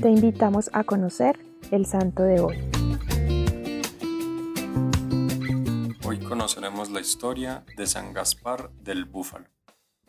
Te invitamos a conocer el santo de hoy. Hoy conoceremos la historia de San Gaspar del Búfalo.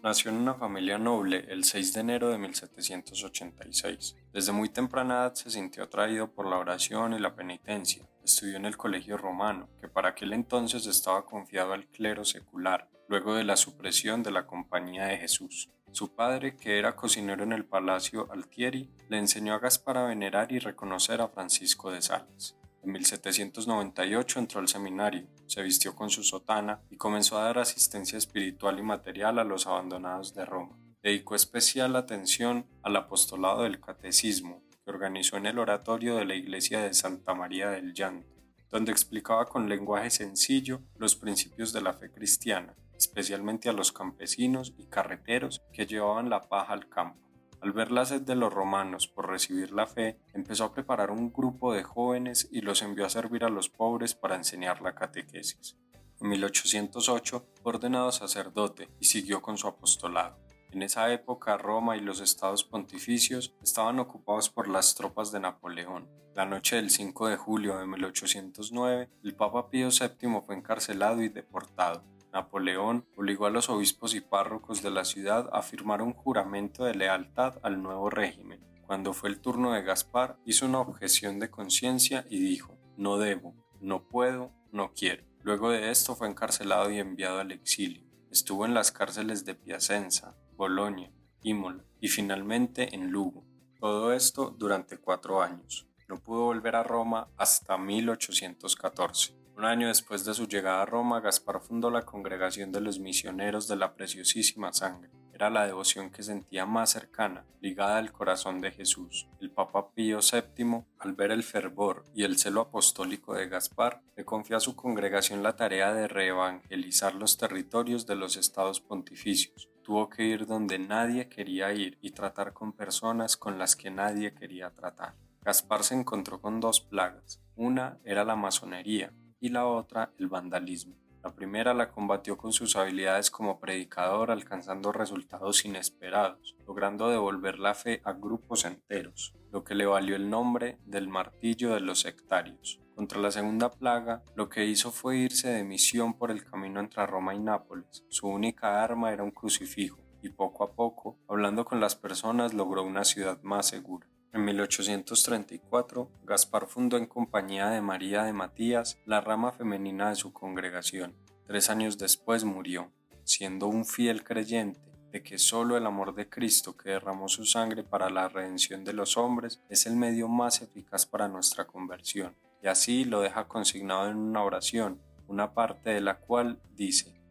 Nació en una familia noble el 6 de enero de 1786. Desde muy temprana edad se sintió atraído por la oración y la penitencia. Estudió en el colegio romano, que para aquel entonces estaba confiado al clero secular, luego de la supresión de la Compañía de Jesús. Su padre, que era cocinero en el Palacio Altieri, le enseñó a Gaspar a venerar y reconocer a Francisco de Sales. En 1798 entró al seminario, se vistió con su sotana y comenzó a dar asistencia espiritual y material a los abandonados de Roma. Dedicó especial atención al apostolado del catecismo, que organizó en el oratorio de la iglesia de Santa María del Llanto, donde explicaba con lenguaje sencillo los principios de la fe cristiana, especialmente a los campesinos y carreteros que llevaban la paja al campo. Al ver la sed de los romanos por recibir la fe, empezó a preparar un grupo de jóvenes y los envió a servir a los pobres para enseñar la catequesis. En 1808 fue ordenado sacerdote y siguió con su apostolado. En esa época Roma y los estados pontificios estaban ocupados por las tropas de Napoleón. La noche del 5 de julio de 1809, el Papa Pío VII fue encarcelado y deportado. Napoleón obligó a los obispos y párrocos de la ciudad a firmar un juramento de lealtad al nuevo régimen. Cuando fue el turno de Gaspar, hizo una objeción de conciencia y dijo, no debo, no puedo, no quiero. Luego de esto fue encarcelado y enviado al exilio. Estuvo en las cárceles de Piacenza, Bolonia, Imola y finalmente en Lugo. Todo esto durante cuatro años. No pudo volver a Roma hasta 1814. Un año después de su llegada a Roma, Gaspar fundó la Congregación de los Misioneros de la Preciosísima Sangre. Era la devoción que sentía más cercana, ligada al corazón de Jesús. El Papa Pío VII, al ver el fervor y el celo apostólico de Gaspar, le confió a su congregación la tarea de reevangelizar los territorios de los estados pontificios. Tuvo que ir donde nadie quería ir y tratar con personas con las que nadie quería tratar. Gaspar se encontró con dos plagas. Una era la masonería, y la otra el vandalismo. La primera la combatió con sus habilidades como predicador alcanzando resultados inesperados, logrando devolver la fe a grupos enteros, lo que le valió el nombre del martillo de los sectarios. Contra la segunda plaga, lo que hizo fue irse de misión por el camino entre Roma y Nápoles. Su única arma era un crucifijo, y poco a poco, hablando con las personas, logró una ciudad más segura. En 1834, Gaspar fundó en compañía de María de Matías la rama femenina de su congregación. Tres años después murió, siendo un fiel creyente de que solo el amor de Cristo que derramó su sangre para la redención de los hombres es el medio más eficaz para nuestra conversión. Y así lo deja consignado en una oración, una parte de la cual dice,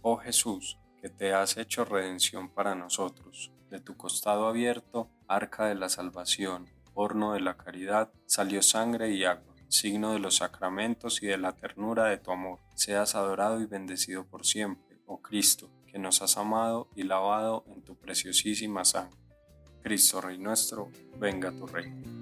Oh Jesús, que te has hecho redención para nosotros, de tu costado abierto arca de la salvación, horno de la caridad, salió sangre y agua, signo de los sacramentos y de la ternura de tu amor. Seas adorado y bendecido por siempre, oh Cristo, que nos has amado y lavado en tu preciosísima sangre. Cristo Rey nuestro, venga tu reino.